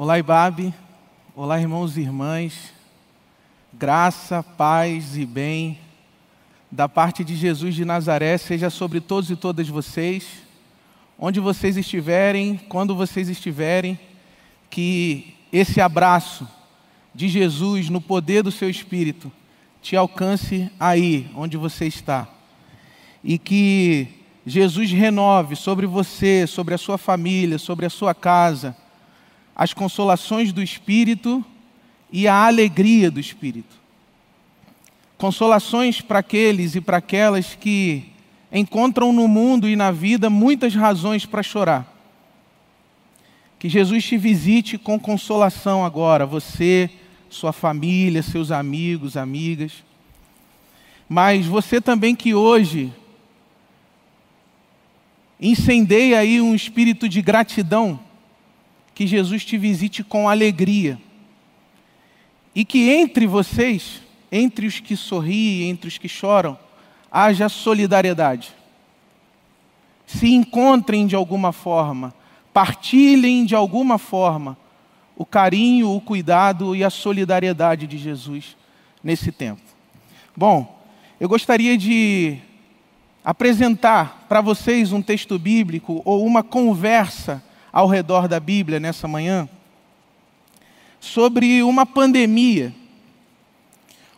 Olá, Ibabe. Olá, irmãos e irmãs. Graça, paz e bem da parte de Jesus de Nazaré seja sobre todos e todas vocês, onde vocês estiverem, quando vocês estiverem, que esse abraço de Jesus no poder do seu Espírito te alcance aí onde você está. E que Jesus renove sobre você, sobre a sua família, sobre a sua casa, as consolações do Espírito e a alegria do Espírito. Consolações para aqueles e para aquelas que encontram no mundo e na vida muitas razões para chorar. Que Jesus te visite com consolação agora, você, sua família, seus amigos, amigas. Mas você também que hoje incendeia aí um espírito de gratidão, que Jesus te visite com alegria. E que entre vocês, entre os que sorriem, entre os que choram, haja solidariedade. Se encontrem de alguma forma, partilhem de alguma forma o carinho, o cuidado e a solidariedade de Jesus nesse tempo. Bom, eu gostaria de apresentar para vocês um texto bíblico ou uma conversa ao redor da Bíblia nessa manhã sobre uma pandemia.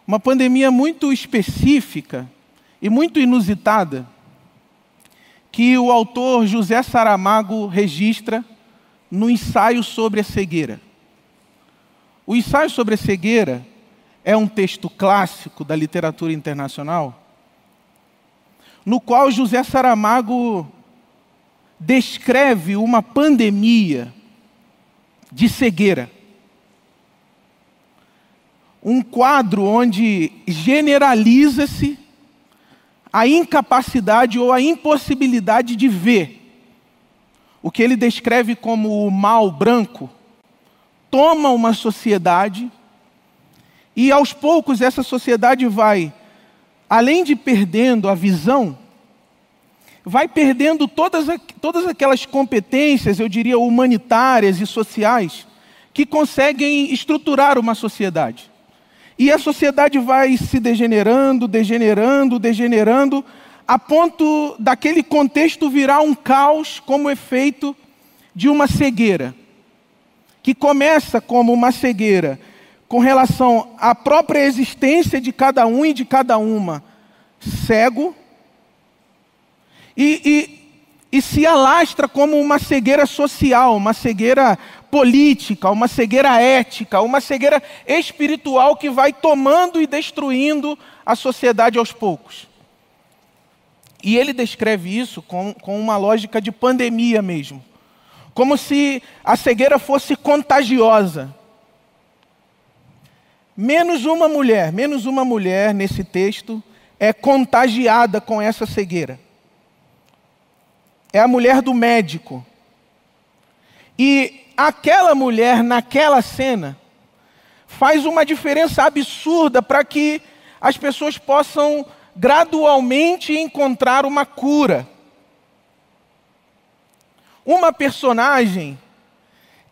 Uma pandemia muito específica e muito inusitada que o autor José Saramago registra no ensaio sobre a cegueira. O ensaio sobre a cegueira é um texto clássico da literatura internacional, no qual José Saramago descreve uma pandemia de cegueira. Um quadro onde generaliza-se a incapacidade ou a impossibilidade de ver. O que ele descreve como o mal branco toma uma sociedade e aos poucos essa sociedade vai, além de perdendo a visão, vai perdendo todas, todas aquelas competências, eu diria, humanitárias e sociais, que conseguem estruturar uma sociedade. E a sociedade vai se degenerando, degenerando, degenerando, a ponto daquele contexto virar um caos como efeito de uma cegueira, que começa como uma cegueira com relação à própria existência de cada um e de cada uma, cego, e, e, e se alastra como uma cegueira social, uma cegueira política, uma cegueira ética, uma cegueira espiritual que vai tomando e destruindo a sociedade aos poucos. E ele descreve isso com, com uma lógica de pandemia mesmo. Como se a cegueira fosse contagiosa. Menos uma mulher, menos uma mulher nesse texto é contagiada com essa cegueira. É a mulher do médico. E aquela mulher naquela cena faz uma diferença absurda para que as pessoas possam gradualmente encontrar uma cura. Uma personagem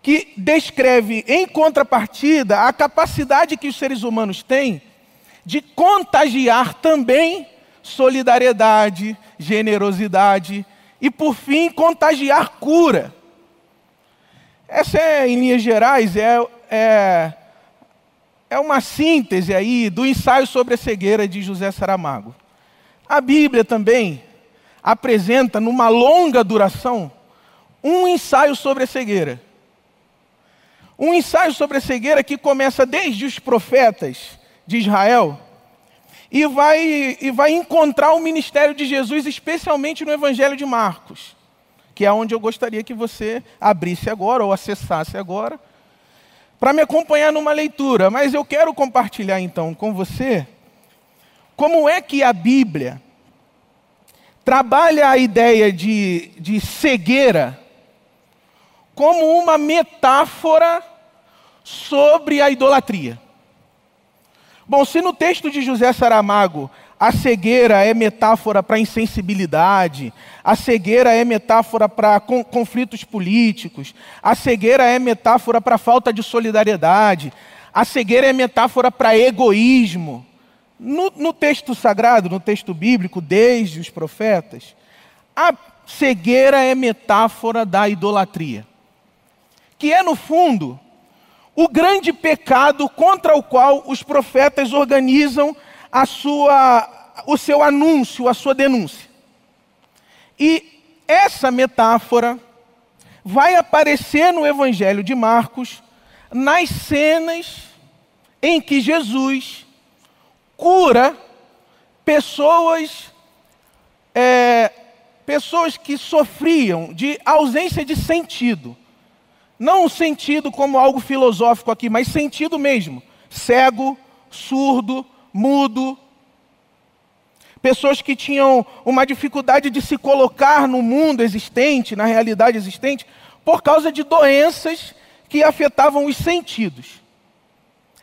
que descreve, em contrapartida, a capacidade que os seres humanos têm de contagiar também solidariedade, generosidade e, por fim, contagiar cura. Essa é, em linhas gerais, é, é, é uma síntese aí do ensaio sobre a cegueira de José Saramago. A Bíblia também apresenta, numa longa duração, um ensaio sobre a cegueira. Um ensaio sobre a cegueira que começa desde os profetas de Israel e vai, e vai encontrar o ministério de Jesus, especialmente no Evangelho de Marcos que é onde eu gostaria que você abrisse agora ou acessasse agora, para me acompanhar numa leitura. Mas eu quero compartilhar então com você como é que a Bíblia trabalha a ideia de, de cegueira como uma metáfora sobre a idolatria. Bom, se no texto de José Saramago a cegueira é metáfora para insensibilidade, a cegueira é metáfora para conflitos políticos, a cegueira é metáfora para falta de solidariedade, a cegueira é metáfora para egoísmo. No, no texto sagrado, no texto bíblico, desde os profetas, a cegueira é metáfora da idolatria, que é, no fundo, o grande pecado contra o qual os profetas organizam a sua, o seu anúncio, a sua denúncia. E essa metáfora vai aparecer no Evangelho de Marcos nas cenas em que Jesus cura pessoas, é, pessoas que sofriam de ausência de sentido. Não sentido como algo filosófico aqui, mas sentido mesmo. Cego, surdo, mudo. Pessoas que tinham uma dificuldade de se colocar no mundo existente, na realidade existente, por causa de doenças que afetavam os sentidos.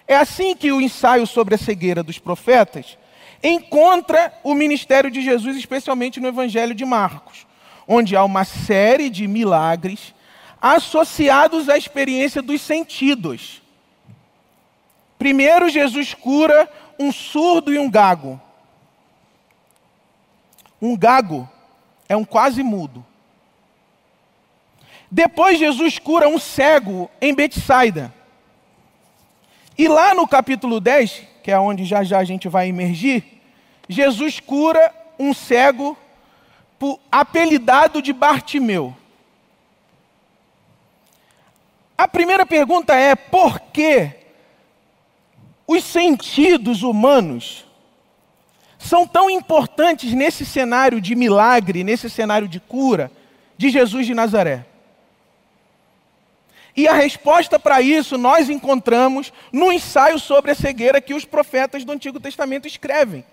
É assim que o ensaio sobre a cegueira dos profetas encontra o ministério de Jesus, especialmente no Evangelho de Marcos, onde há uma série de milagres associados à experiência dos sentidos. Primeiro, Jesus cura um surdo e um gago. Um gago é um quase mudo. Depois Jesus cura um cego em Betsaida. E lá no capítulo 10, que é onde já já a gente vai emergir, Jesus cura um cego apelidado de Bartimeu. A primeira pergunta é: por que os sentidos humanos são tão importantes nesse cenário de milagre, nesse cenário de cura de Jesus de Nazaré? E a resposta para isso nós encontramos no ensaio sobre a cegueira que os profetas do Antigo Testamento escrevem.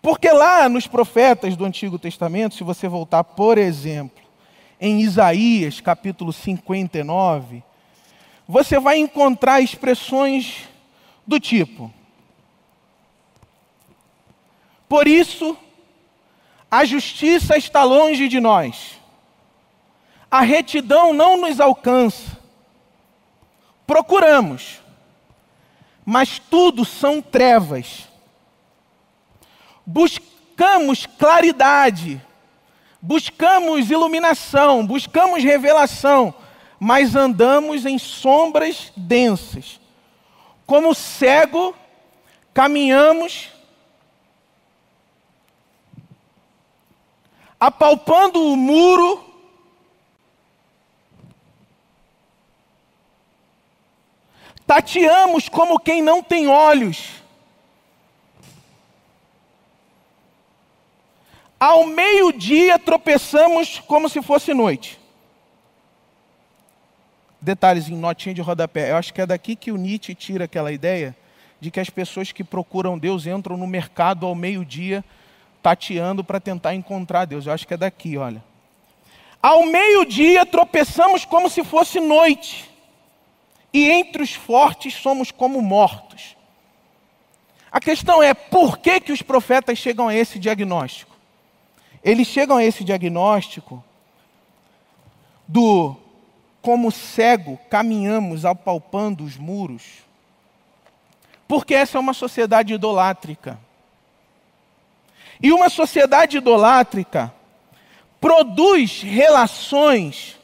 Porque lá nos profetas do Antigo Testamento, se você voltar, por exemplo, em Isaías capítulo 59, você vai encontrar expressões do tipo: Por isso, a justiça está longe de nós a retidão não nos alcança. Procuramos, mas tudo são trevas. Buscamos claridade, buscamos iluminação, buscamos revelação, mas andamos em sombras densas. Como cego, caminhamos apalpando o muro Tateamos como quem não tem olhos. Ao meio-dia tropeçamos como se fosse noite. Detalhes em notinha de rodapé. Eu acho que é daqui que o Nietzsche tira aquela ideia de que as pessoas que procuram Deus entram no mercado ao meio-dia tateando para tentar encontrar Deus. Eu acho que é daqui, olha. Ao meio-dia tropeçamos como se fosse noite e entre os fortes somos como mortos. A questão é por que, que os profetas chegam a esse diagnóstico? Eles chegam a esse diagnóstico do como cego caminhamos apalpando os muros, porque essa é uma sociedade idolátrica. E uma sociedade idolátrica produz relações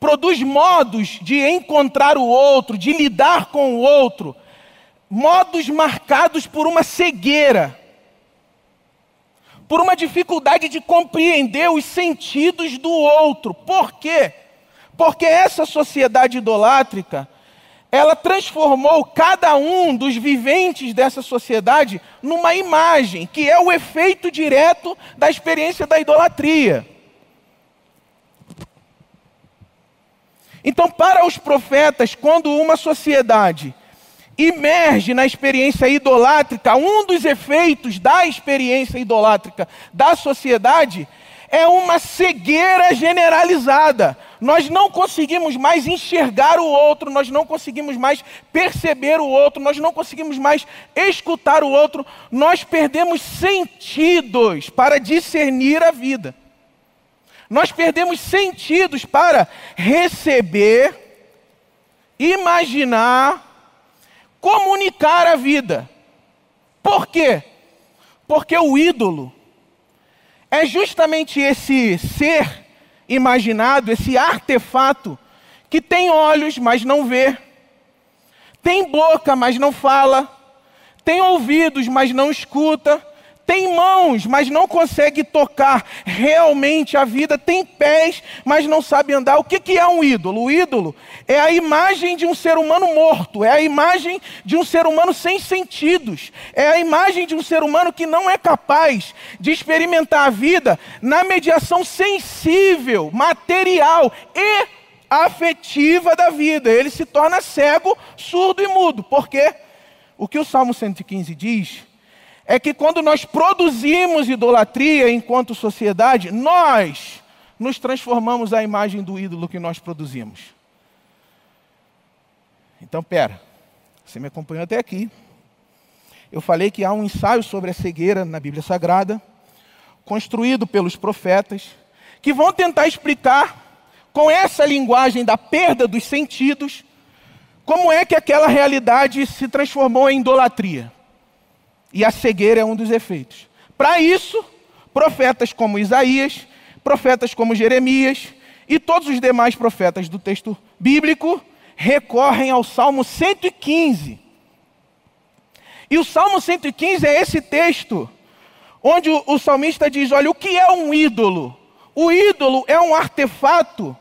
produz modos de encontrar o outro, de lidar com o outro, modos marcados por uma cegueira, por uma dificuldade de compreender os sentidos do outro. Por quê? Porque essa sociedade idolátrica, ela transformou cada um dos viventes dessa sociedade numa imagem, que é o efeito direto da experiência da idolatria. Então, para os profetas, quando uma sociedade emerge na experiência idolátrica, um dos efeitos da experiência idolátrica da sociedade é uma cegueira generalizada, nós não conseguimos mais enxergar o outro, nós não conseguimos mais perceber o outro, nós não conseguimos mais escutar o outro, nós perdemos sentidos para discernir a vida. Nós perdemos sentidos para receber, imaginar, comunicar a vida. Por quê? Porque o ídolo é justamente esse ser imaginado, esse artefato, que tem olhos, mas não vê, tem boca, mas não fala, tem ouvidos, mas não escuta, tem mãos, mas não consegue tocar realmente a vida, tem pés, mas não sabe andar. O que, é um ídolo? O ídolo é a imagem de um ser humano morto, é a imagem de um ser humano sem sentidos, é a imagem de um ser humano que não é capaz de experimentar a vida na mediação sensível, material e afetiva da vida. Ele se torna cego, surdo e mudo. Por quê? O que o Salmo 115 diz é que quando nós produzimos idolatria enquanto sociedade, nós nos transformamos à imagem do ídolo que nós produzimos. Então, pera, você me acompanhou até aqui. Eu falei que há um ensaio sobre a cegueira na Bíblia Sagrada, construído pelos profetas, que vão tentar explicar, com essa linguagem da perda dos sentidos, como é que aquela realidade se transformou em idolatria. E a cegueira é um dos efeitos. Para isso, profetas como Isaías, profetas como Jeremias e todos os demais profetas do texto bíblico recorrem ao Salmo 115. E o Salmo 115 é esse texto onde o, salmista diz: Olha, o que é um ídolo? O ídolo é um artefato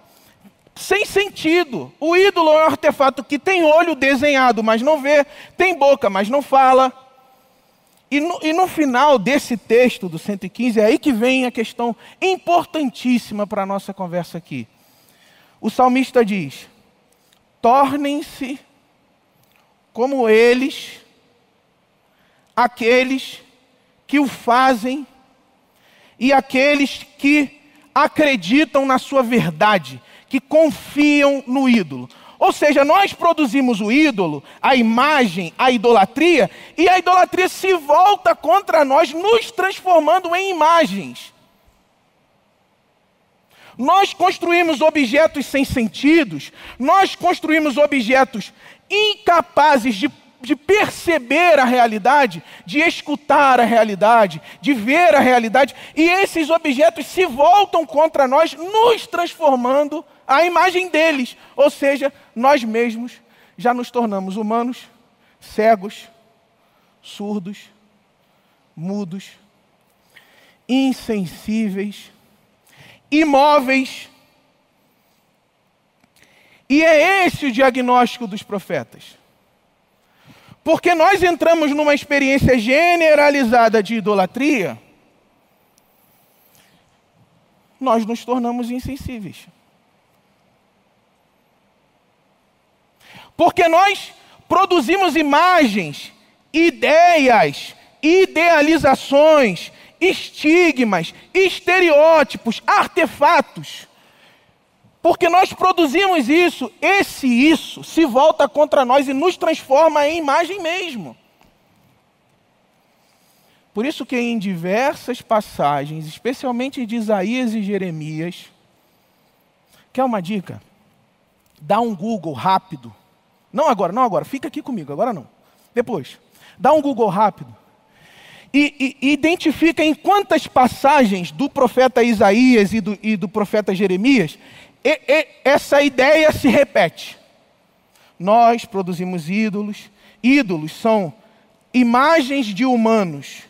sem sentido. O ídolo é um artefato que tem olho desenhado, mas não vê, tem boca, mas não fala e no, e no, final desse texto do 115, é aí que vem a questão importantíssima para a nossa conversa aqui. O salmista diz: tornem-se como eles, aqueles que o fazem e aqueles que acreditam na sua verdade, que confiam no ídolo. Ou seja, nós produzimos o ídolo, a imagem, a idolatria, e a idolatria se volta contra nós, nos transformando em imagens. Nós construímos objetos sem sentidos, nós construímos objetos incapazes de, de, perceber a realidade, de escutar a realidade, de ver a realidade, e esses objetos se voltam contra nós, nos transformando a imagem deles. Ou seja, nós mesmos já nos tornamos humanos, cegos, surdos, mudos, insensíveis, imóveis. E é esse o diagnóstico dos profetas. Porque nós entramos numa experiência generalizada de idolatria, nós nos tornamos insensíveis. Porque nós produzimos imagens, ideias, idealizações, estigmas, estereótipos, artefatos. Porque nós produzimos isso, esse isso se volta contra nós e nos transforma em imagem mesmo. Por isso que em diversas passagens, especialmente de Isaías e Jeremias, quer uma dica? Dá um Google rápido não agora, não agora. Fica aqui comigo, agora não. Depois. Dá um Google rápido. E, e, identifica em quantas passagens do profeta Isaías e do, e do profeta Jeremias e, e, essa ideia se repete. Nós produzimos ídolos. Ídolos são imagens de humanos,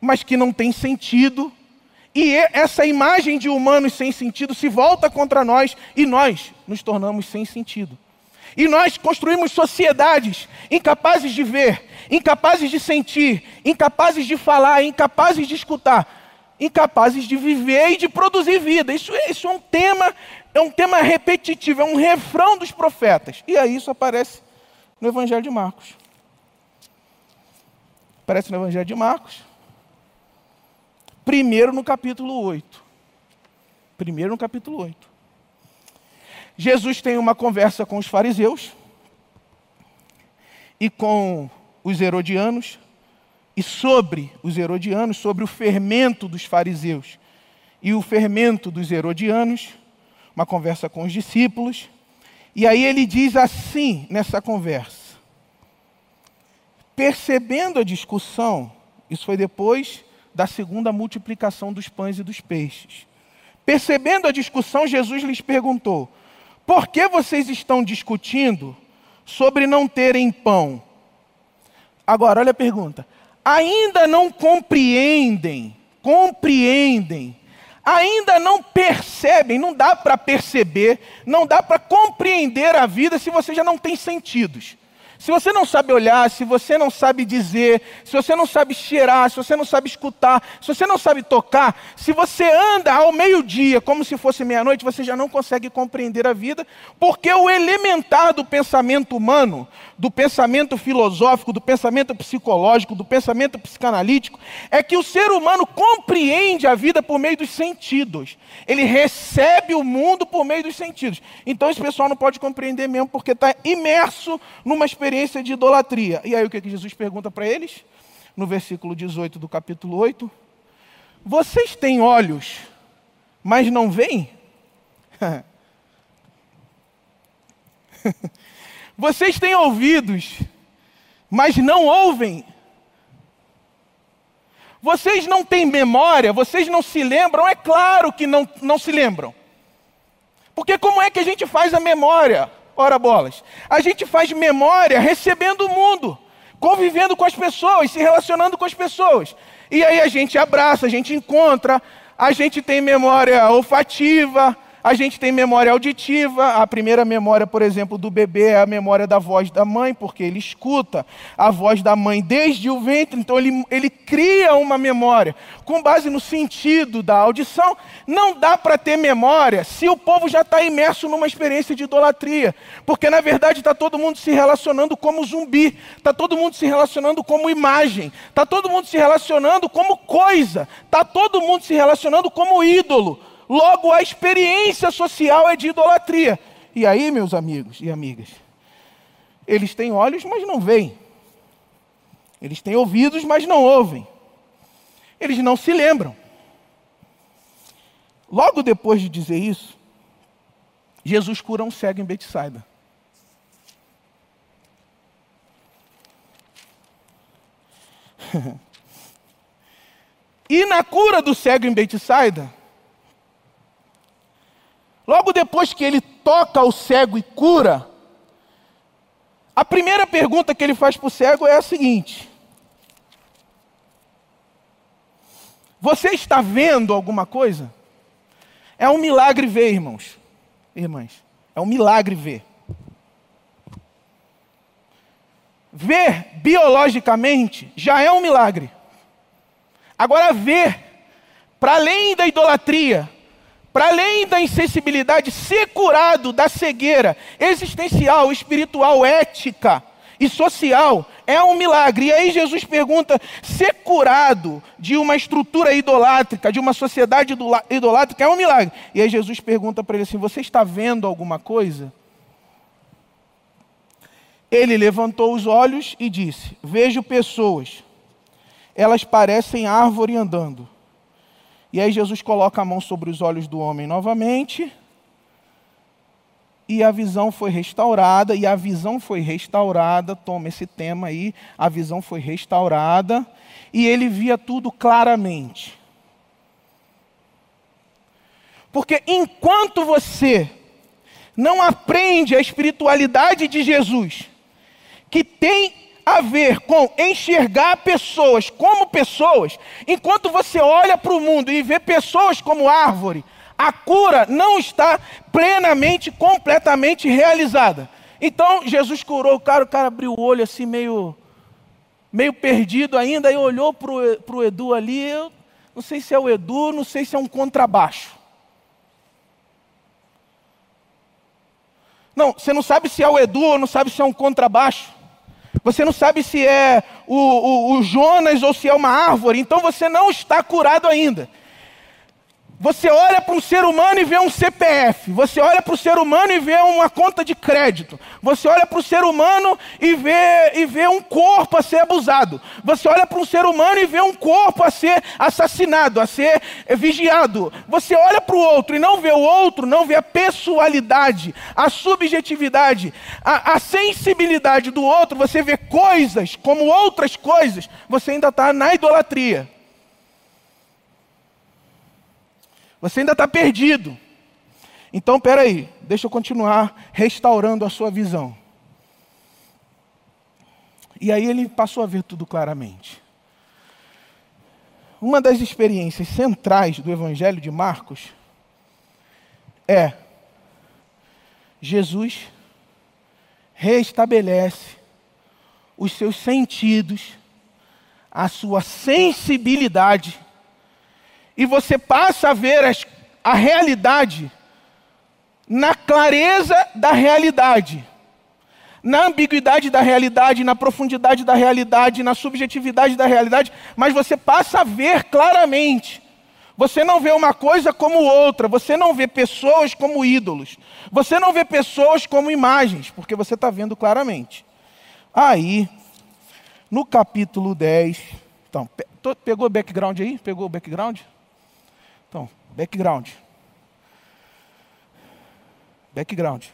mas que não têm sentido. E essa imagem de humanos sem sentido se volta contra nós e nós nos tornamos sem sentido. E nós construímos sociedades incapazes de ver, incapazes de sentir, incapazes de falar, incapazes de escutar, incapazes de viver e de produzir vida. Isso, é, isso é um tema, é um tema repetitivo, é um refrão dos profetas. E aí isso aparece no Evangelho de Marcos. Aparece no Evangelho de Marcos. Primeiro no capítulo 8. Primeiro no capítulo 8. Jesus tem uma conversa com os fariseus e com os herodianos, e sobre os herodianos, sobre o fermento dos fariseus e o fermento dos herodianos, uma conversa com os discípulos. E aí ele diz assim nessa conversa: percebendo a discussão, isso foi depois da segunda multiplicação dos pães e dos peixes. Percebendo a discussão, Jesus lhes perguntou: Por que vocês estão discutindo sobre não terem pão? Agora, olha a pergunta. Ainda não compreendem, compreendem, ainda não percebem, não dá para perceber, não dá para compreender a vida se você já não tem sentidos. Se você não sabe olhar, se você não sabe dizer, se você não sabe cheirar, se você não sabe escutar, se você não sabe tocar, se você anda ao meio-dia como se fosse meia-noite, você já não consegue compreender a vida, porque o elementar do pensamento humano, do pensamento filosófico, do pensamento psicológico, do pensamento psicanalítico, é que o ser humano compreende a vida por meio dos sentidos. Ele recebe o mundo por meio dos sentidos. Então esse pessoal não pode compreender mesmo, porque está imerso numa experiência de idolatria. E aí o que Jesus pergunta para eles? No versículo 18 do capítulo 8: Vocês têm olhos, mas não veem? Vocês têm ouvidos, mas não ouvem? Vocês não têm memória, vocês não se lembram? É claro que não, não se lembram. Porque como é que a gente faz a memória? Ora bolas. A gente faz memória recebendo o mundo, convivendo com as pessoas, se relacionando com as pessoas. E aí a gente abraça, a gente encontra, a gente tem memória olfativa, a gente tem memória auditiva. A primeira memória, por exemplo, do bebê é a memória da voz da mãe, porque ele escuta a voz da mãe desde o ventre, então ele, ele cria uma memória com base no sentido da audição. Não dá para ter memória se o povo já está imerso numa experiência de idolatria, porque na verdade está todo mundo se relacionando como zumbi, está todo mundo se relacionando como imagem, está todo mundo se relacionando como coisa, está todo mundo se relacionando como ídolo. Logo, a experiência social é de idolatria. E aí, meus amigos e amigas, eles têm olhos, mas não veem. Eles têm ouvidos, mas não ouvem. Eles não se lembram. Logo depois de dizer isso, Jesus cura um cego em Betsaida. e na cura do cego em Betsaida, Logo depois que ele toca o cego e cura, a primeira pergunta que ele faz para o cego é a seguinte: Você está vendo alguma coisa? É um milagre ver, irmãos, irmãs. É um milagre ver. Ver biologicamente já é um milagre. Agora, ver, para além da idolatria, para além da insensibilidade, ser curado da cegueira existencial, espiritual, ética e social é um milagre. E aí Jesus pergunta: ser curado de uma estrutura idolátrica, de uma sociedade idolátrica, é um milagre. E aí Jesus pergunta para ele assim: Você está vendo alguma coisa? Ele levantou os olhos e disse: Vejo pessoas, elas parecem árvore andando. E aí Jesus coloca a mão sobre os olhos do homem novamente. E a visão foi restaurada, e a visão foi restaurada, toma esse tema aí, a visão foi restaurada, e ele via tudo claramente. Porque enquanto você não aprende a espiritualidade de Jesus, que tem a ver com enxergar pessoas como pessoas, enquanto você olha para o mundo e vê pessoas como árvore, a cura não está plenamente, completamente realizada. Então Jesus curou o cara, o cara abriu o olho assim, meio, meio perdido ainda, e olhou para o Edu ali. Eu não sei se é o Edu, não sei se é um contrabaixo. Não, você não sabe se é o Edu ou não sabe se é um contrabaixo. Você não sabe se é o, o, o Jonas ou se é uma árvore, então você não está curado ainda. Você olha para um ser humano e vê um CPF. Você olha para o ser humano e vê uma conta de crédito. Você olha para o ser humano e vê, e vê um corpo a ser abusado. Você olha para um ser humano e vê um corpo a ser assassinado, a ser vigiado. Você olha para o outro e não vê o outro, não vê a pessoalidade, a subjetividade, a, a sensibilidade do outro. Você vê coisas como outras coisas. Você ainda está na idolatria. Você ainda está perdido. Então, peraí, deixa eu continuar restaurando a sua visão. E aí ele passou a ver tudo claramente. Uma das experiências centrais do Evangelho de Marcos é Jesus reestabelece os seus sentidos, a sua sensibilidade e você passa a ver as, a realidade na clareza da realidade, na ambiguidade da realidade, na profundidade da realidade, na subjetividade da realidade, mas você passa a ver claramente. Você não vê uma coisa como outra, você não vê pessoas como ídolos, você não vê pessoas como imagens, porque você está vendo claramente. Aí, no capítulo 10, então, pegou o background aí? Pegou o background? Background. Background.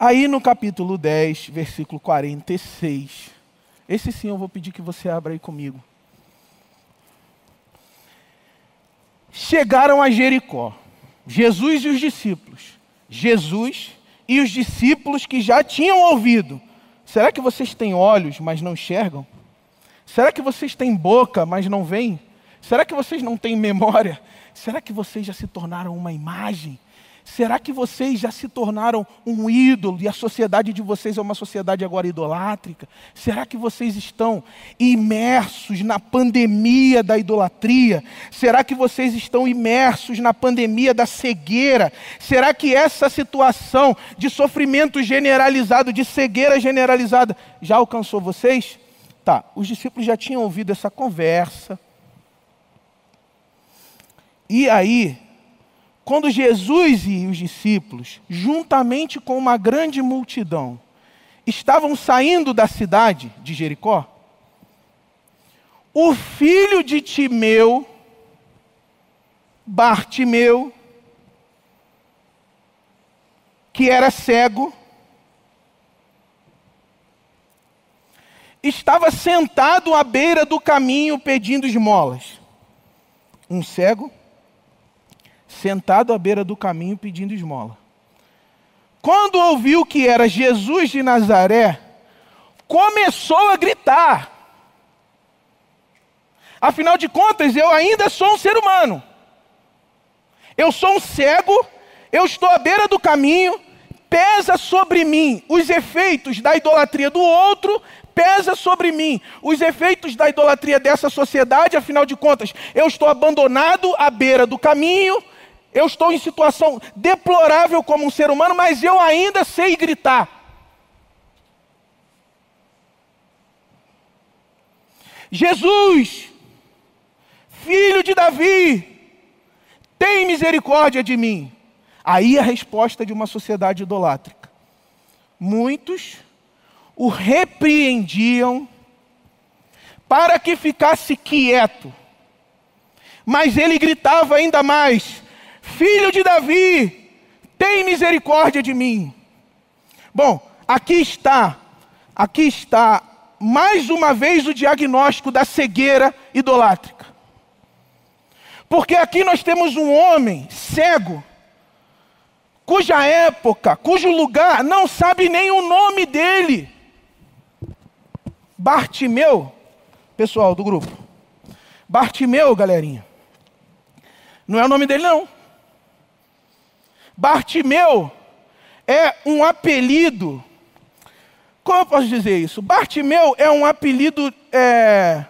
Aí no capítulo 10, versículo 46. Esse sim eu vou pedir que você abra aí comigo. Chegaram a Jericó. Jesus e os discípulos. Jesus e os discípulos que já tinham ouvido. Será que vocês têm olhos, mas não enxergam? Será que vocês têm boca, mas não veem? Será que vocês não têm memória? Será que vocês já se tornaram uma imagem? Será que vocês já se tornaram um ídolo e a sociedade de vocês é uma sociedade agora idolátrica? Será que vocês estão imersos na pandemia da idolatria? Será que vocês estão imersos na pandemia da cegueira? Será que essa situação de sofrimento generalizado, de cegueira generalizada, já alcançou vocês? Tá, os discípulos já tinham ouvido essa conversa, e aí, quando Jesus e os discípulos, juntamente com uma grande multidão, estavam saindo da cidade de Jericó, o filho de Timeu, Bartimeu, que era cego, estava sentado à beira do caminho pedindo esmolas. Um cego sentado à beira do caminho pedindo esmola. Quando ouviu que era Jesus de Nazaré, começou a gritar. Afinal de contas, eu ainda sou um ser humano. Eu sou um cego, eu estou à beira do caminho, pesa sobre mim os efeitos da idolatria do outro, pesa sobre mim os efeitos da idolatria dessa sociedade, afinal de contas, eu estou abandonado à beira do caminho, eu estou em situação deplorável como um ser humano, mas eu ainda sei gritar. Jesus, filho de Davi, tem misericórdia de mim. Aí a resposta de uma sociedade idolátrica. Muitos o repreendiam para que ficasse quieto. Mas ele gritava ainda mais: Filho de Davi, tem misericórdia de mim. Bom, aqui está, aqui está mais uma vez o diagnóstico da cegueira idolátrica. Porque aqui nós temos um homem cego, cuja época, cujo lugar não sabe nem o nome dele. Bartimeu, pessoal do grupo. Bartimeu, galerinha. Não é o nome dele, não. Bartimeu é um apelido. Como eu posso dizer isso? Bartimeu é um apelido, é,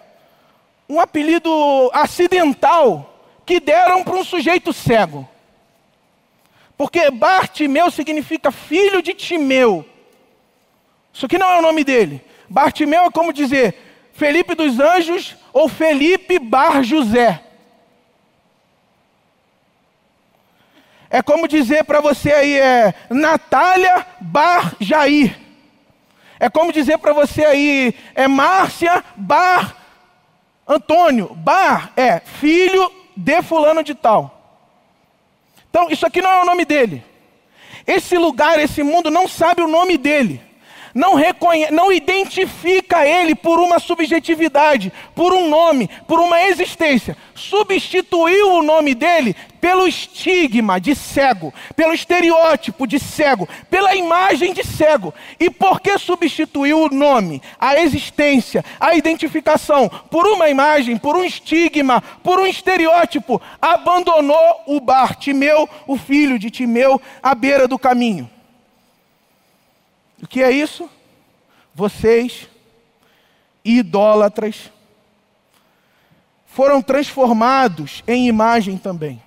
um apelido acidental que deram para um sujeito cego. Porque Bartimeu significa filho de Timeu. Isso aqui não é o nome dele. Bartimeu é como dizer Felipe dos Anjos ou Felipe Bar José. É como dizer para você aí, é Natália Bar Jair. É como dizer para você aí, é Márcia Bar Antônio. Bar é filho de fulano de tal. Então, isso aqui não é o nome dele. Esse lugar, esse mundo não sabe o nome dele não, reconhece, não identifica ele por uma subjetividade, por um nome, por uma existência. Substituiu o nome dele pelo estigma de cego, pelo estereótipo de cego, pela imagem de cego. E por que substituiu o nome, a existência, a identificação por uma imagem, por um estigma, por um estereótipo? Abandonou o bar, Timeu, o filho de Timeu, à beira do caminho. O que é isso? Vocês, idólatras, foram transformados em imagem também.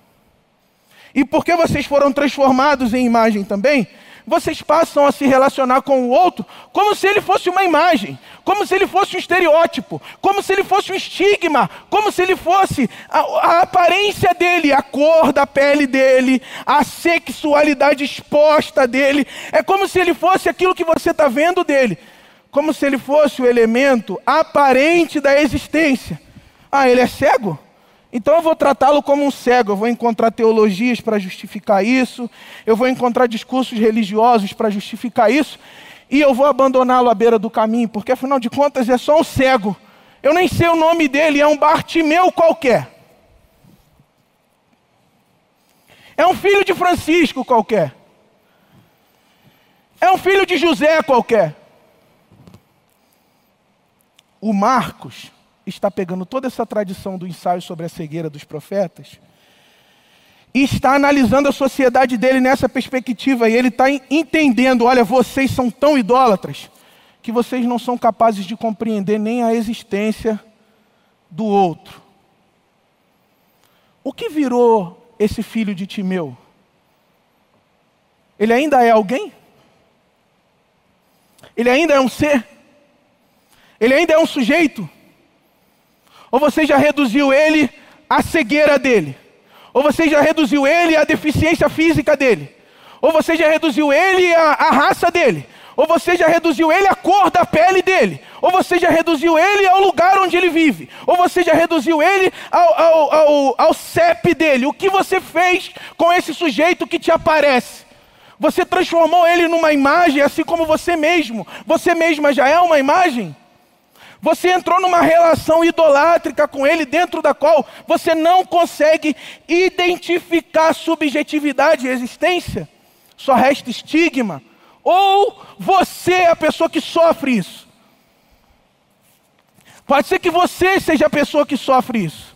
E porque vocês foram transformados em imagem também, vocês passam a se relacionar com o outro como se ele fosse uma imagem, como se ele fosse um estereótipo, como se ele fosse um estigma, como se ele fosse a, a aparência dele, a cor da pele dele, a sexualidade exposta dele. É como se ele fosse aquilo que você está vendo dele, como se ele fosse o elemento aparente da existência. Ah, ele é cego? Então eu vou tratá-lo como um cego, eu vou encontrar teologias para justificar isso, eu vou encontrar discursos religiosos para justificar isso, e eu vou abandoná-lo à beira do caminho, porque afinal de contas é só um cego. Eu nem sei o nome dele, é um Bartimeu qualquer. É um filho de Francisco qualquer. É um filho de José qualquer. O Marcos está pegando toda essa tradição do ensaio sobre a cegueira dos profetas e está analisando a sociedade dele nessa perspectiva e ele está entendendo: olha, vocês são tão idólatras que vocês não são capazes de compreender nem a existência do outro. O que virou esse filho de Timeu? Ele ainda é alguém? Ele ainda é um ser? Ele ainda é um sujeito? Ou você já reduziu ele à cegueira dele? Ou você já reduziu ele à deficiência física dele? Ou você já reduziu ele à, à raça dele? Ou você já reduziu ele à cor da pele dele? Ou você já reduziu ele ao lugar onde ele vive? Ou você já reduziu ele ao, ao, ao, ao CEP dele? O que você fez com esse sujeito que te aparece? Você transformou ele numa imagem, assim como você mesmo. Você mesma já é uma imagem? Você entrou numa relação idolátrica com ele, dentro da qual você não consegue identificar subjetividade e existência, só resta estigma. Ou você é a pessoa que sofre isso. Pode ser que você seja a pessoa que sofre isso.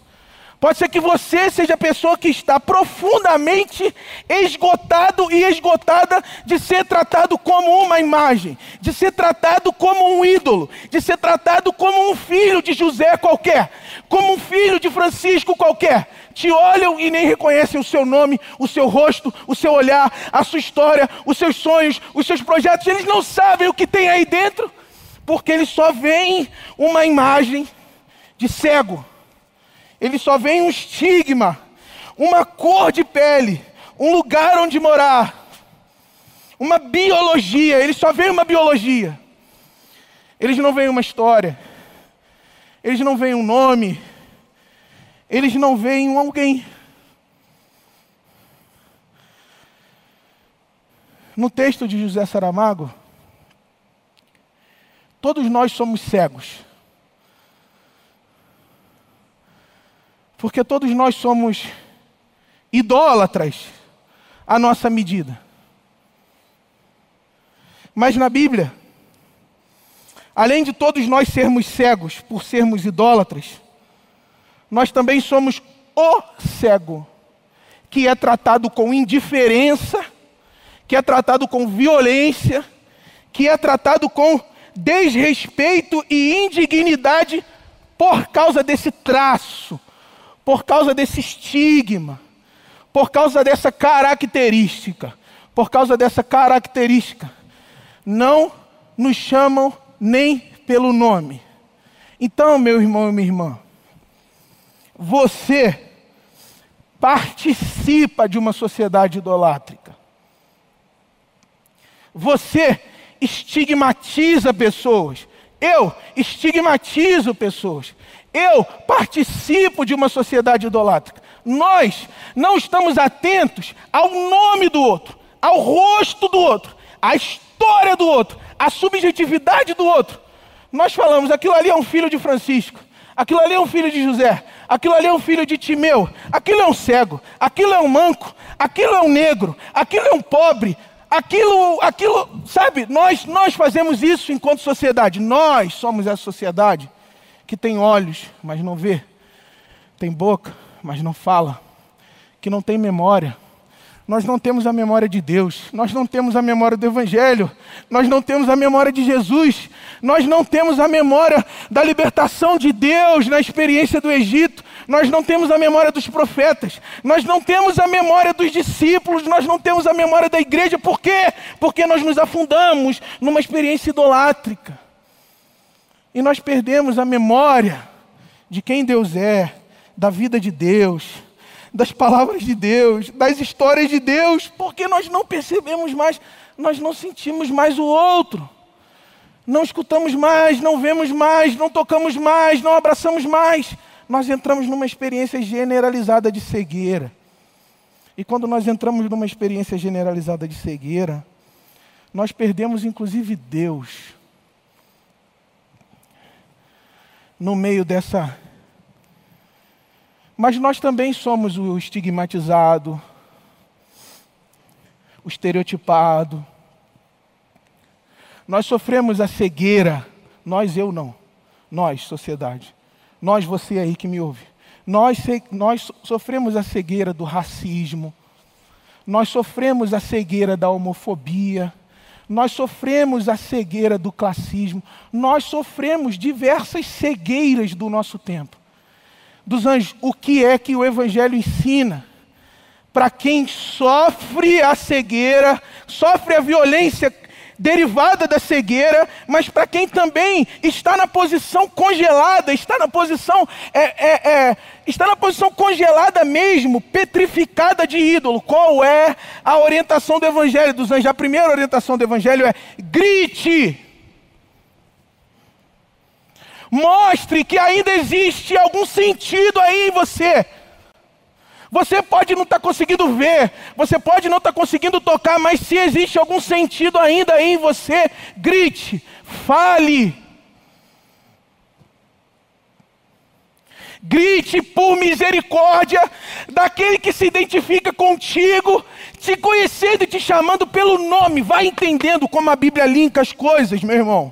Pode ser que você seja a pessoa que está profundamente esgotado e esgotada de ser tratado como uma imagem, de ser tratado como um ídolo, de ser tratado como um filho de José qualquer, como um filho de Francisco qualquer. Te olham e nem reconhecem o seu nome, o seu rosto, o seu olhar, a sua história, os seus sonhos, os seus projetos. Eles não sabem o que tem aí dentro, porque eles só veem uma imagem de cego ele só vem um estigma, uma cor de pele, um lugar onde morar, uma biologia. Ele só vem uma biologia. Eles não veem uma história. Eles não veem um nome. Eles não veem um alguém. No texto de José Saramago, todos nós somos cegos. Porque todos nós somos idólatras à nossa medida. Mas na Bíblia, além de todos nós sermos cegos por sermos idólatras, nós também somos o cego, que é tratado com indiferença, que é tratado com violência, que é tratado com desrespeito e indignidade por causa desse traço, por causa desse estigma, por causa dessa característica, por causa dessa característica, não nos chamam nem pelo nome. Então, meu irmão e minha irmã, você participa de uma sociedade idolátrica. Você estigmatiza pessoas. Eu estigmatizo pessoas. Eu participo de uma sociedade idolátrica. Nós não estamos atentos ao nome do outro, ao rosto do outro, à história do outro, à subjetividade do outro. Nós falamos, aquilo ali é um filho de Francisco, aquilo ali é um filho de José, aquilo ali é um filho de Timeu, aquilo é um cego, aquilo é um manco, aquilo é um negro, aquilo é um pobre, aquilo, aquilo, sabe? Nós, nós fazemos isso enquanto sociedade. Nós somos essa sociedade que tem olhos, mas não vê, tem boca, mas não fala, que não tem memória. Nós não temos a memória de Deus, nós não temos a memória do Evangelho, nós não temos a memória de Jesus, nós não temos a memória da libertação de Deus na experiência do Egito, nós não temos a memória dos profetas, nós não temos a memória dos discípulos, nós não temos a memória da igreja, por quê? Porque nós nos afundamos numa experiência idolátrica. E nós perdemos a memória de quem Deus é, da vida de Deus, das palavras de Deus, das histórias de Deus, porque nós não percebemos mais, nós não sentimos mais o outro. Não escutamos mais, não vemos mais, não tocamos mais, não abraçamos mais. Nós entramos numa experiência generalizada de cegueira. E quando nós entramos numa experiência generalizada de cegueira, nós perdemos inclusive Deus. No meio dessa. Mas nós também somos o estigmatizado, o estereotipado. Nós sofremos a cegueira, nós, eu não, nós, sociedade, nós, você aí que me ouve. Nós, nós sofremos a cegueira do racismo, nós sofremos a cegueira da homofobia, nós sofremos a cegueira do classismo, nós sofremos diversas cegueiras do nosso tempo. Dos anjos, o que é que o Evangelho ensina? Para quem sofre a cegueira, sofre a violência derivada da cegueira, mas para quem também está na posição congelada, está na posição é, é, é, está na posição congelada mesmo, petrificada de ídolo. Qual é a orientação do Evangelho dos anjos? A primeira orientação do Evangelho é grite. Mostre que ainda existe algum sentido aí em você. Você pode não estar tá conseguindo ver, você pode não estar tá conseguindo tocar, mas se existe algum sentido ainda em você, grite, fale. Grite por misericórdia daquele que se identifica contigo, te conhecendo e te chamando pelo nome. Vai entendendo como a Bíblia linka as coisas, meu irmão.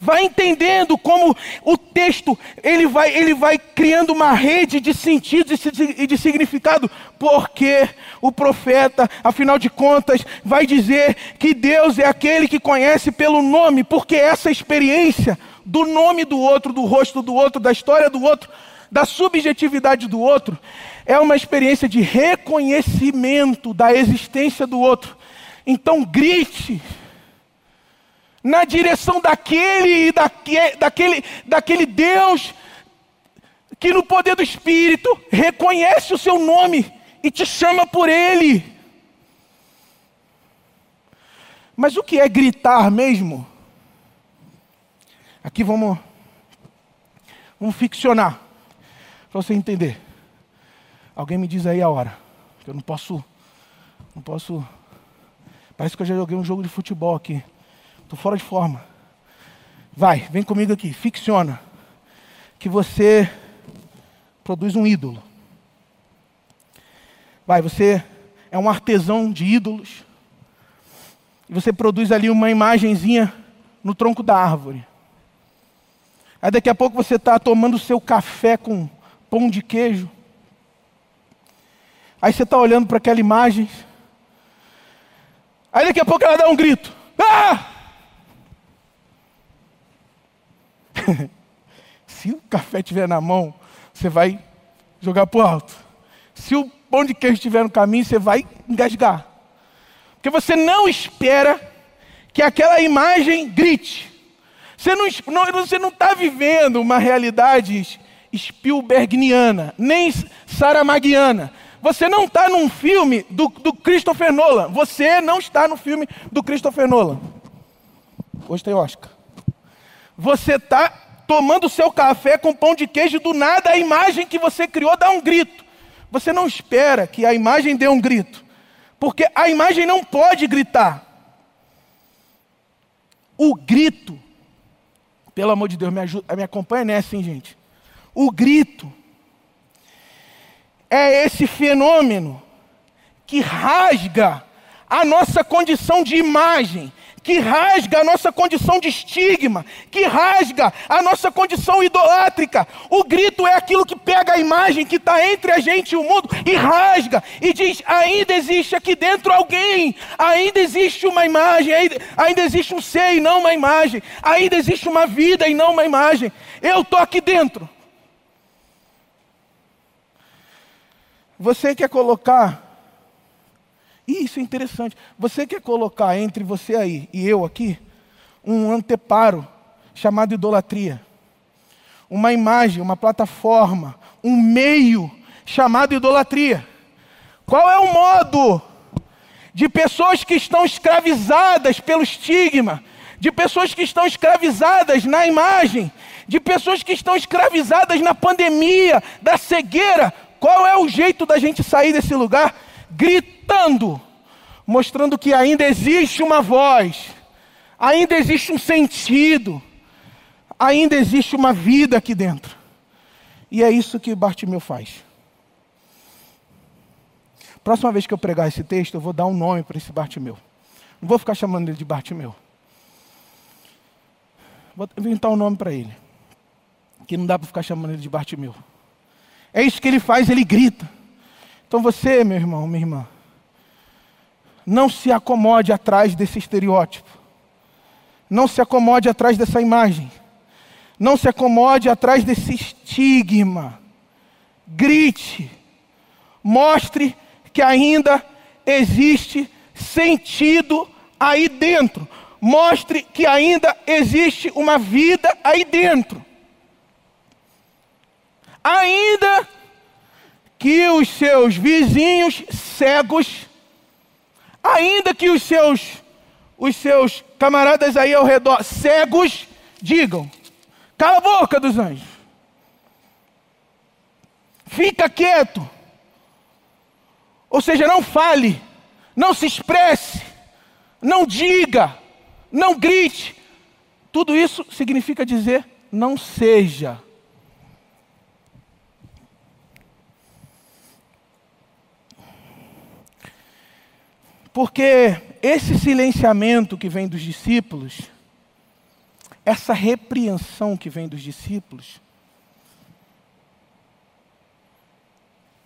Vai entendendo como o texto ele vai, ele vai criando uma rede de sentidos e de significado, porque o profeta, afinal de contas, vai dizer que Deus é aquele que conhece pelo nome, porque essa experiência do nome do outro, do rosto do outro, da história do outro, da subjetividade do outro, é uma experiência de reconhecimento da existência do outro. Então grite na direção daquele, daquele, daquele, daquele Deus que no poder do Espírito reconhece o seu nome e te chama por ele. Mas o que é gritar mesmo? Aqui vamos, vamos ficcionar, para você entender. Alguém me diz aí a hora, eu não posso, não posso. Parece que eu já joguei um jogo de futebol aqui. Estou fora de forma. Vai, vem comigo aqui, ficciona. Que você produz um ídolo. Vai, você é um artesão de ídolos. E você produz ali uma imagenzinha no tronco da árvore. Aí daqui a pouco você está tomando seu café com pão de queijo. Aí você está olhando para aquela imagem. Aí daqui a pouco ela dá um grito. Ah! Se o café estiver na mão, você vai jogar para o alto. Se o pão de queijo estiver no caminho, você vai engasgar. Porque você não espera que aquela imagem grite. Você não está você não tá vivendo uma realidade Spielbergiana, nem saramaguiana. Você não está num filme do, do Christopher Nolan. Você não está no filme do Christopher Nolan. Hoje tem Oscar. Você está tomando seu café com pão de queijo, do nada a imagem que você criou dá um grito. Você não espera que a imagem dê um grito, porque a imagem não pode gritar. O grito, pelo amor de Deus, me, ajuda, me acompanha nessa, hein, gente? O grito é esse fenômeno que rasga a nossa condição de imagem, que rasga a nossa condição de estigma, que rasga a nossa condição idolátrica. O grito é aquilo que pega a imagem que está entre a gente e o mundo e rasga e diz: ainda existe aqui dentro alguém, ainda existe uma imagem, ainda existe um ser e não uma imagem, ainda existe uma vida e não uma imagem. Eu estou aqui dentro. Você quer colocar isso é interessante. Você quer colocar entre você aí e eu aqui um anteparo chamado idolatria. Uma imagem, uma plataforma, um meio chamado idolatria. Qual é o modo de pessoas que estão escravizadas pelo estigma, de pessoas que estão escravizadas na imagem, de pessoas que estão escravizadas na pandemia, da cegueira? Qual é o jeito da gente sair desse lugar? Gritando, mostrando que ainda existe uma voz, ainda existe um sentido, ainda existe uma vida aqui dentro. E é isso que Bartimeu faz. Próxima vez que eu pregar esse texto, eu vou dar um nome para esse Bartimeu. Não vou ficar chamando ele de Bartimeu. Vou inventar um nome para ele. Que não dá para ficar chamando ele de Bartimeu. É isso que ele faz, ele grita. Então você, meu irmão, minha irmã, não se acomode atrás desse estereótipo. Não se acomode atrás dessa imagem. Não se acomode atrás desse estigma. Grite. Mostre que ainda existe sentido aí dentro. Mostre que ainda existe uma vida aí dentro. Ainda que os seus vizinhos cegos, ainda que os seus os seus camaradas aí ao redor cegos digam: Cala a boca dos anjos. Fica quieto. Ou seja, não fale, não se expresse, não diga, não grite. Tudo isso significa dizer não seja. Porque esse silenciamento que vem dos discípulos, essa repreensão que vem dos discípulos,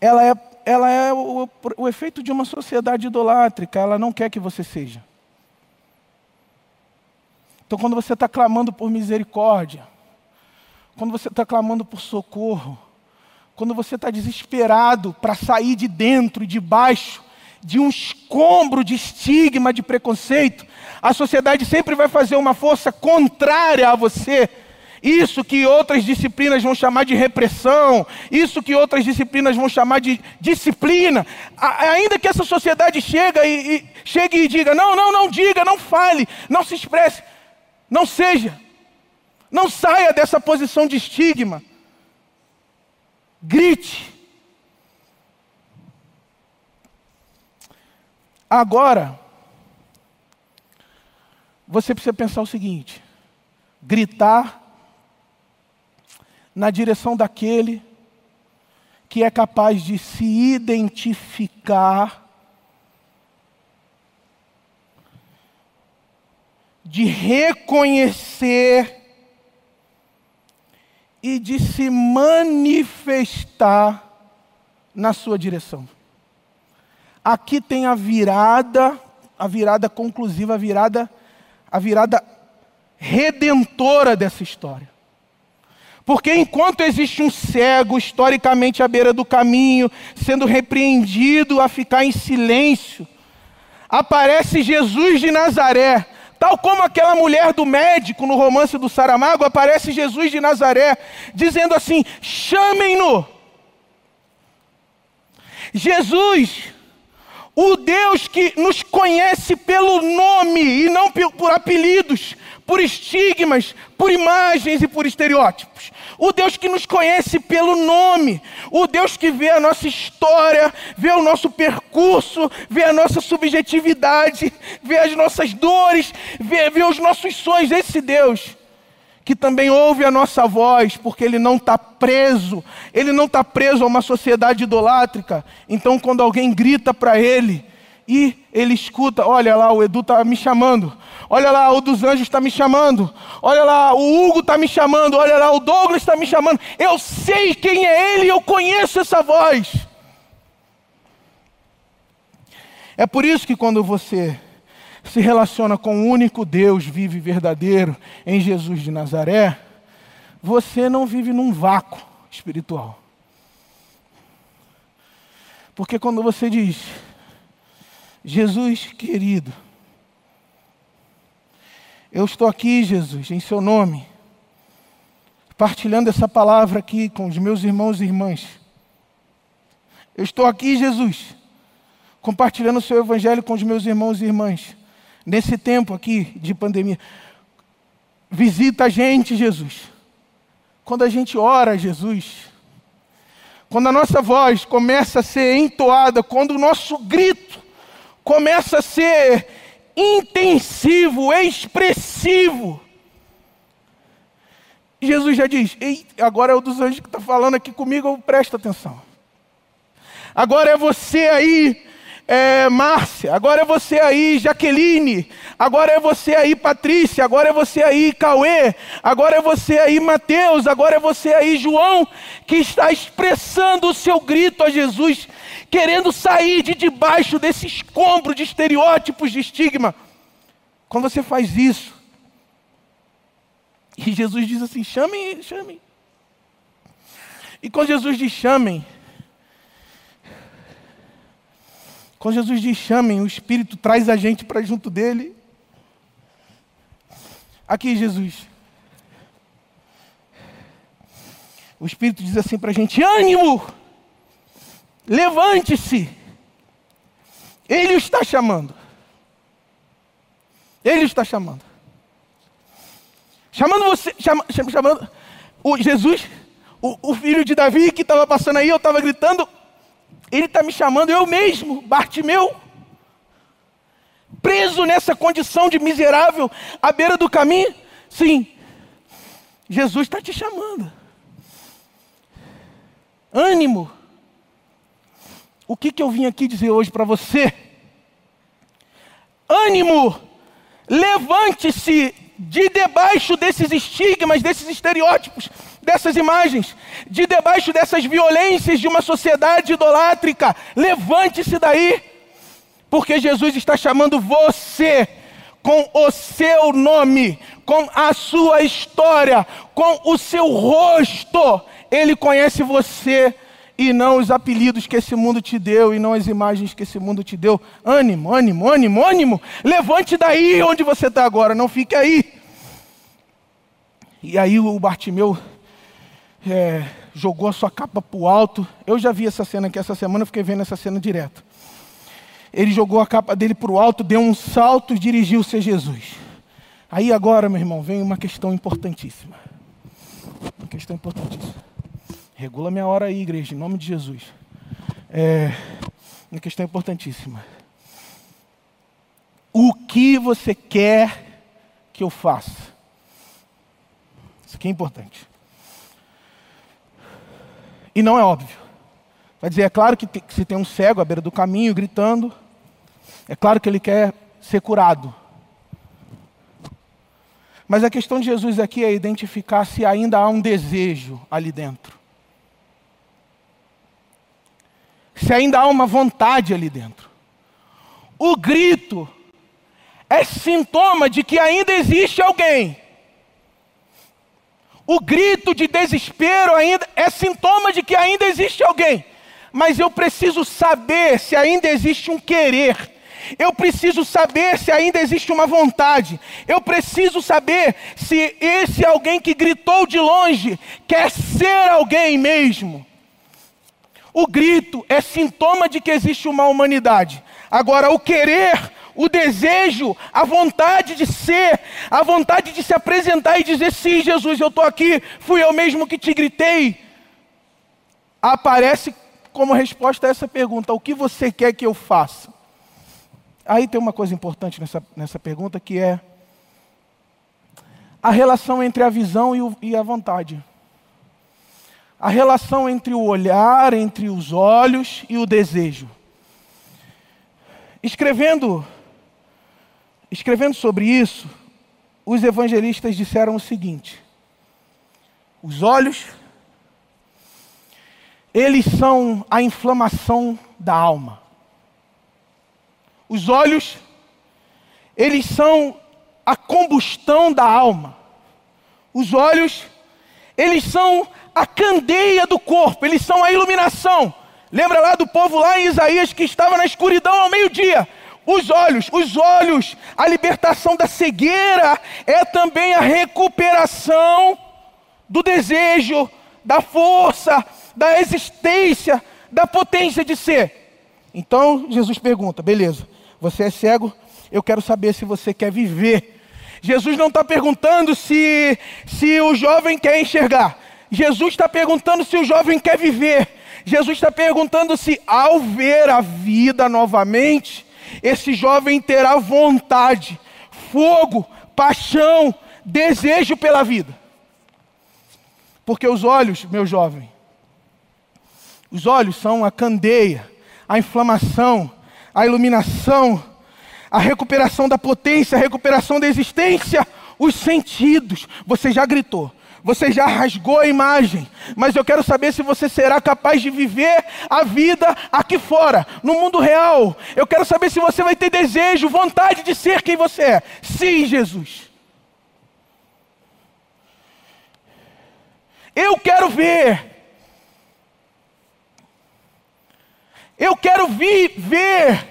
ela é, ela é o, o efeito de uma sociedade idolátrica, ela não quer que você seja. Então, quando você está clamando por misericórdia, quando você está clamando por socorro, quando você está desesperado para sair de dentro e de baixo de um escombro de estigma, de preconceito, a sociedade sempre vai fazer uma força contrária a você. Isso que outras disciplinas vão chamar de repressão, isso que outras disciplinas vão chamar de disciplina. Ainda que essa sociedade chegue e, e, chegue e diga: não, não, não diga, não fale, não se expresse, não seja, não saia dessa posição de estigma. Grite, Agora, você precisa pensar o seguinte: gritar na direção daquele que é capaz de se identificar, de reconhecer e de se manifestar na sua direção. Aqui tem a virada, a virada conclusiva, a virada, a virada redentora dessa história. Porque enquanto existe um cego historicamente à beira do caminho, sendo repreendido a ficar em silêncio, aparece Jesus de Nazaré, tal como aquela mulher do médico no romance do Saramago, aparece Jesus de Nazaré, dizendo assim: chamem-no. Jesus, o Deus que nos conhece pelo nome e não por apelidos, por estigmas, por imagens e por estereótipos. O Deus que nos conhece pelo nome, o Deus que vê a nossa história, vê o nosso percurso, vê a nossa subjetividade, vê as nossas dores, vê, vê os nossos sonhos. Esse Deus que também ouve a nossa voz, porque ele não está preso, ele não está preso a uma sociedade idolátrica. Então, quando alguém grita para ele, e ele escuta: olha lá, o Edu está me chamando, olha lá, o dos anjos está me chamando, olha lá, o Hugo está me chamando, olha lá, o Douglas está me chamando. Eu sei quem é ele, eu conheço essa voz. É por isso que quando você se relaciona com o único Deus vive verdadeiro em Jesus de Nazaré, você não vive num vácuo espiritual. Porque quando você diz, Jesus querido, eu estou aqui, Jesus, em seu nome, partilhando essa palavra aqui com os meus irmãos e irmãs. Eu estou aqui, Jesus, compartilhando o seu evangelho com os meus irmãos e irmãs nesse tempo aqui de pandemia. Visita a gente, Jesus. Quando a gente ora, Jesus. Quando a nossa voz começa a ser entoada, quando o nosso grito começa a ser intensivo, expressivo. Jesus já diz: Ei, agora é o dos anjos que está falando aqui comigo, presta atenção. Agora é você aí é, Márcia, agora é você aí, Jaqueline, agora é você aí, Patrícia, agora é você aí, Cauê, agora é você aí, Mateus, agora é você aí, João, que está expressando o seu grito a Jesus, querendo sair de debaixo desse escombro de estereótipos de estigma. Quando você faz isso, e Jesus diz assim: chamem, chamem. E quando Jesus diz chamem, Quando Jesus diz chamem, o Espírito traz a gente para junto dele. Aqui, Jesus. O Espírito diz assim para a gente: ânimo, levante-se. Ele o está chamando. Ele está chamando. Chamando você, chama, chamando o Jesus, o, o filho de Davi que estava passando aí, eu estava gritando, ele está me chamando, eu mesmo, Bartimeu, preso nessa condição de miserável à beira do caminho. Sim, Jesus está te chamando. Ânimo. O que, que eu vim aqui dizer hoje para você? Ânimo. Levante-se de debaixo desses estigmas, desses estereótipos dessas imagens, de debaixo dessas violências de uma sociedade idolátrica. Levante-se daí, porque Jesus está chamando você com o seu nome, com a sua história, com o seu rosto. Ele conhece você e não os apelidos que esse mundo te deu e não as imagens que esse mundo te deu. Ânimo, ânimo, ânimo, ânimo. Levante daí onde você está agora, não fique aí. E aí o Bartimeu é, jogou a sua capa para o alto. Eu já vi essa cena aqui essa semana, eu fiquei vendo essa cena direto. Ele jogou a capa dele para o alto, deu um salto e dirigiu-se a Jesus. Aí agora, meu irmão, vem uma questão importantíssima. Uma questão importantíssima. Regula minha hora aí, igreja, em nome de Jesus. É, uma questão importantíssima. O que você quer que eu faça? Isso aqui é importante. E não é óbvio. Vai dizer, é claro que, se tem um cego à beira do caminho gritando, é claro que ele quer ser curado. Mas a questão de Jesus aqui é identificar se ainda há um desejo ali dentro. Se ainda há uma vontade ali dentro. O grito é sintoma de que ainda existe alguém o grito de desespero ainda é sintoma de que ainda existe alguém. Mas eu preciso saber se ainda existe um querer. Eu preciso saber se ainda existe uma vontade. Eu preciso saber se esse alguém que gritou de longe quer ser alguém mesmo. O grito é sintoma de que existe uma humanidade. Agora, o querer, o desejo, a vontade de ser, a vontade de se apresentar e dizer: sim, Jesus, eu estou aqui, fui eu mesmo que te gritei, aparece como resposta a essa pergunta: o que você quer que eu faça? Aí tem uma coisa importante nessa, nessa pergunta que é a relação entre a visão e, o, e a vontade a relação entre o olhar, entre os olhos e o desejo. Escrevendo, escrevendo sobre isso, os evangelistas disseram o seguinte: os olhos, eles são a inflamação da alma. Os olhos, eles são a combustão da alma. Os olhos, eles são a candeia do corpo, eles são a iluminação. Lembra lá do povo lá em Isaías que estava na escuridão ao meio-dia? Os olhos, os olhos, a libertação da cegueira é também a recuperação do desejo, da força, da existência, da potência de ser. Então Jesus pergunta: beleza, você é cego, eu quero saber se você quer viver. Jesus não está perguntando se, se o jovem quer enxergar. Jesus está perguntando se o jovem quer viver. Jesus está perguntando se, ao ver a vida novamente, esse jovem terá vontade, fogo, paixão, desejo pela vida. Porque os olhos, meu jovem, os olhos são a candeia, a inflamação, a iluminação, a recuperação da potência, a recuperação da existência, os sentidos. Você já gritou. Você já rasgou a imagem, mas eu quero saber se você será capaz de viver a vida aqui fora, no mundo real. Eu quero saber se você vai ter desejo, vontade de ser quem você é. Sim, Jesus. Eu quero ver. Eu quero viver.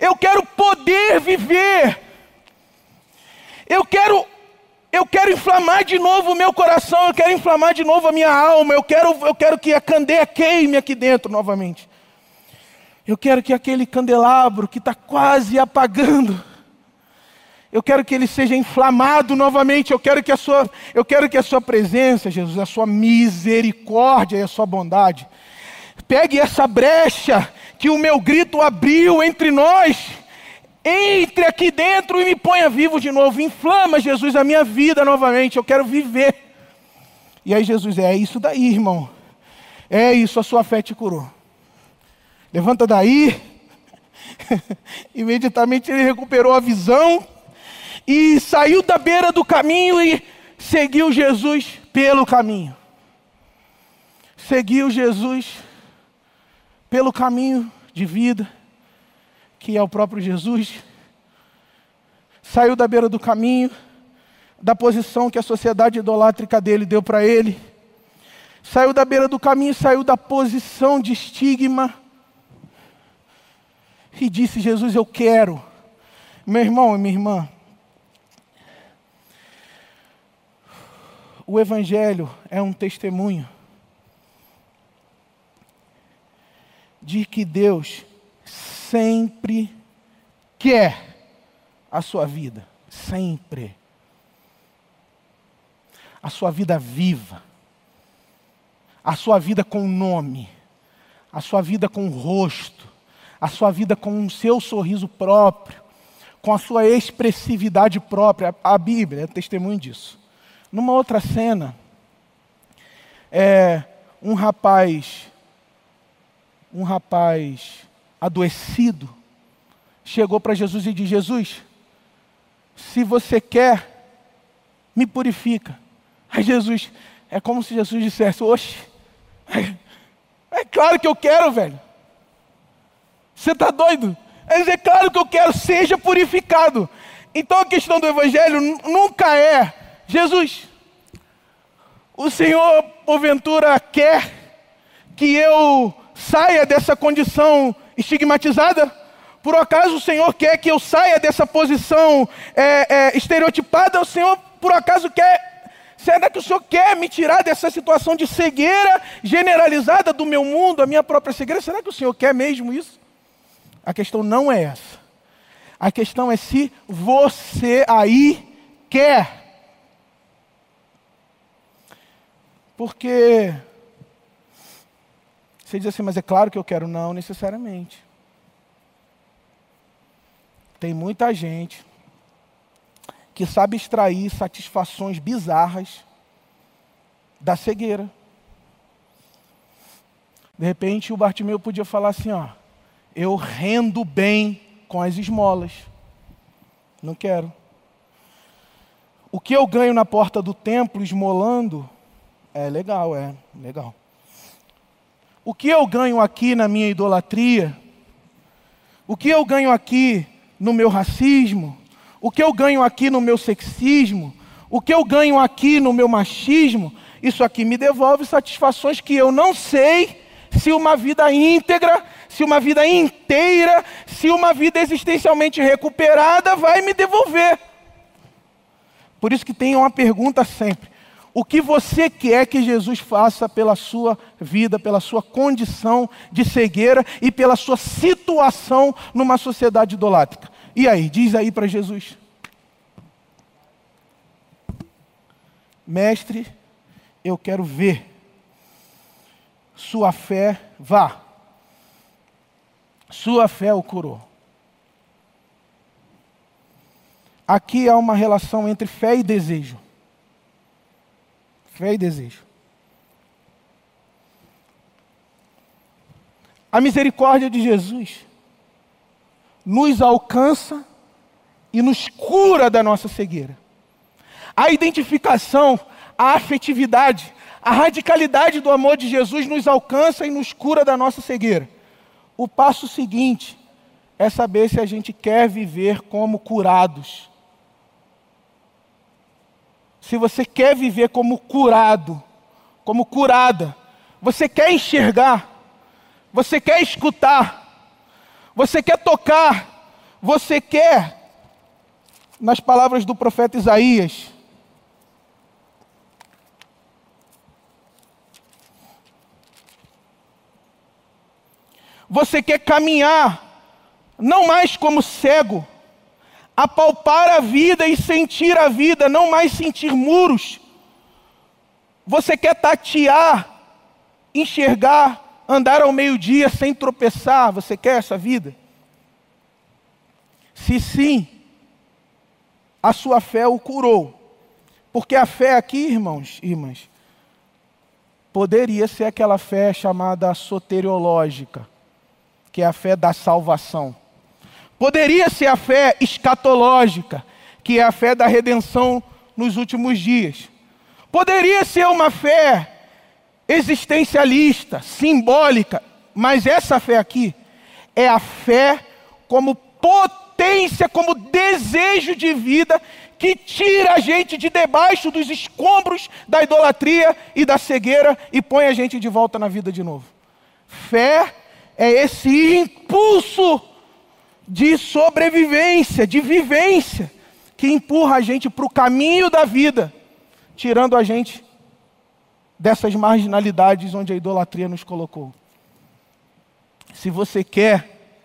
Eu quero poder viver. Eu quero eu quero inflamar de novo o meu coração, eu quero inflamar de novo a minha alma, eu quero, eu quero que a candeia queime aqui dentro novamente. Eu quero que aquele candelabro que está quase apagando, eu quero que ele seja inflamado novamente. Eu quero que a sua, eu quero que a sua presença, Jesus, a sua misericórdia e a sua bondade, pegue essa brecha que o meu grito abriu entre nós entre aqui dentro e me ponha vivo de novo. Inflama, Jesus, a minha vida novamente. Eu quero viver. E aí Jesus, é isso daí, irmão. É isso, a sua fé te curou. Levanta daí. Imediatamente ele recuperou a visão e saiu da beira do caminho e seguiu Jesus pelo caminho. Seguiu Jesus pelo caminho de vida que é o próprio Jesus, saiu da beira do caminho, da posição que a sociedade idolátrica dele deu para ele, saiu da beira do caminho, saiu da posição de estigma, e disse: Jesus, eu quero. Meu irmão e minha irmã, o Evangelho é um testemunho de que Deus sempre quer a sua vida. Sempre. A sua vida viva. A sua vida com nome. A sua vida com rosto. A sua vida com o seu sorriso próprio. Com a sua expressividade própria. A Bíblia é testemunho disso. Numa outra cena, é um rapaz, um rapaz adoecido, chegou para Jesus e disse: Jesus, se você quer, me purifica. Aí Jesus, é como se Jesus dissesse: Oxe, é, é claro que eu quero, velho. Você está doido? É claro que eu quero, seja purificado. Então a questão do Evangelho nunca é, Jesus, o Senhor porventura quer que eu saia dessa condição estigmatizada? Por acaso o Senhor quer que eu saia dessa posição é, é, estereotipada? O Senhor, por acaso, quer Será que o Senhor quer me tirar dessa situação de cegueira generalizada do meu mundo, a minha própria cegueira? Será que o Senhor quer mesmo isso? A questão não é essa. A questão é se você aí quer. Porque você diz assim, mas é claro que eu quero. Não necessariamente. Tem muita gente que sabe extrair satisfações bizarras da cegueira. De repente o Bartimeu podia falar assim, ó, eu rendo bem com as esmolas. Não quero. O que eu ganho na porta do templo esmolando é legal, é legal. O que eu ganho aqui na minha idolatria, o que eu ganho aqui no meu racismo, o que eu ganho aqui no meu sexismo, o que eu ganho aqui no meu machismo, isso aqui me devolve satisfações que eu não sei se uma vida íntegra, se uma vida inteira, se uma vida existencialmente recuperada vai me devolver. Por isso que tem uma pergunta sempre: o que você quer que Jesus faça pela sua vida, pela sua condição de cegueira e pela sua situação numa sociedade idolátrica? E aí, diz aí para Jesus. Mestre, eu quero ver. Sua fé, vá. Sua fé o curou. Aqui há uma relação entre fé e desejo. Fé e desejo. A misericórdia de Jesus nos alcança e nos cura da nossa cegueira. A identificação, a afetividade, a radicalidade do amor de Jesus nos alcança e nos cura da nossa cegueira. O passo seguinte é saber se a gente quer viver como curados. Se você quer viver como curado, como curada, você quer enxergar, você quer escutar, você quer tocar, você quer, nas palavras do profeta Isaías, Você quer caminhar, não mais como cego, apalpar a vida e sentir a vida, não mais sentir muros. Você quer tatear, enxergar, andar ao meio-dia sem tropeçar. Você quer essa vida? Se sim, a sua fé o curou. Porque a fé aqui, irmãos, irmãs, poderia ser aquela fé chamada soteriológica que é a fé da salvação. Poderia ser a fé escatológica, que é a fé da redenção nos últimos dias. Poderia ser uma fé existencialista, simbólica, mas essa fé aqui é a fé como potência, como desejo de vida que tira a gente de debaixo dos escombros da idolatria e da cegueira e põe a gente de volta na vida de novo. Fé é esse impulso de sobrevivência, de vivência, que empurra a gente para o caminho da vida, tirando a gente dessas marginalidades onde a idolatria nos colocou. Se você quer,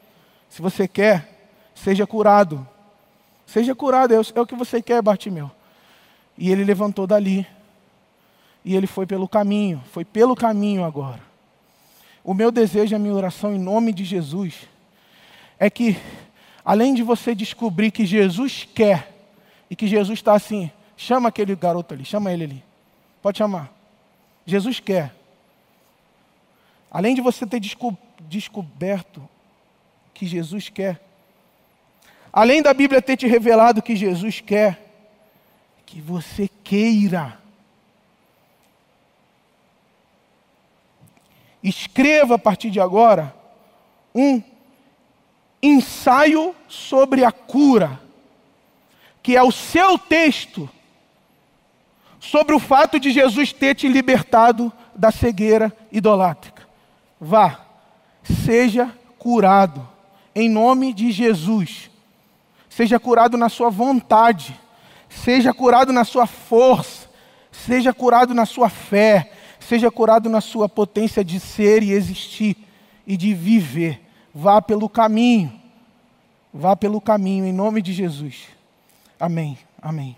se você quer, seja curado. Seja curado, é o é que você quer, Bartimeu. E ele levantou dali. E ele foi pelo caminho, foi pelo caminho agora. O meu desejo, a minha oração em nome de Jesus, é que, além de você descobrir que Jesus quer, e que Jesus está assim, chama aquele garoto ali, chama ele ali. Pode chamar. Jesus quer. Além de você ter desco descoberto que Jesus quer, além da Bíblia ter te revelado que Jesus quer, que você queira escreva a partir de agora um ensaio sobre a cura, que é o seu texto sobre o fato de Jesus ter te libertado da cegueira idolátrica. Vá, seja curado, em nome de Jesus. Seja curado na sua vontade, seja curado na sua força, Seja curado na sua fé, seja curado na sua potência de ser e existir e de viver. Vá pelo caminho. Vá pelo caminho, em nome de Jesus. Amém. Amém.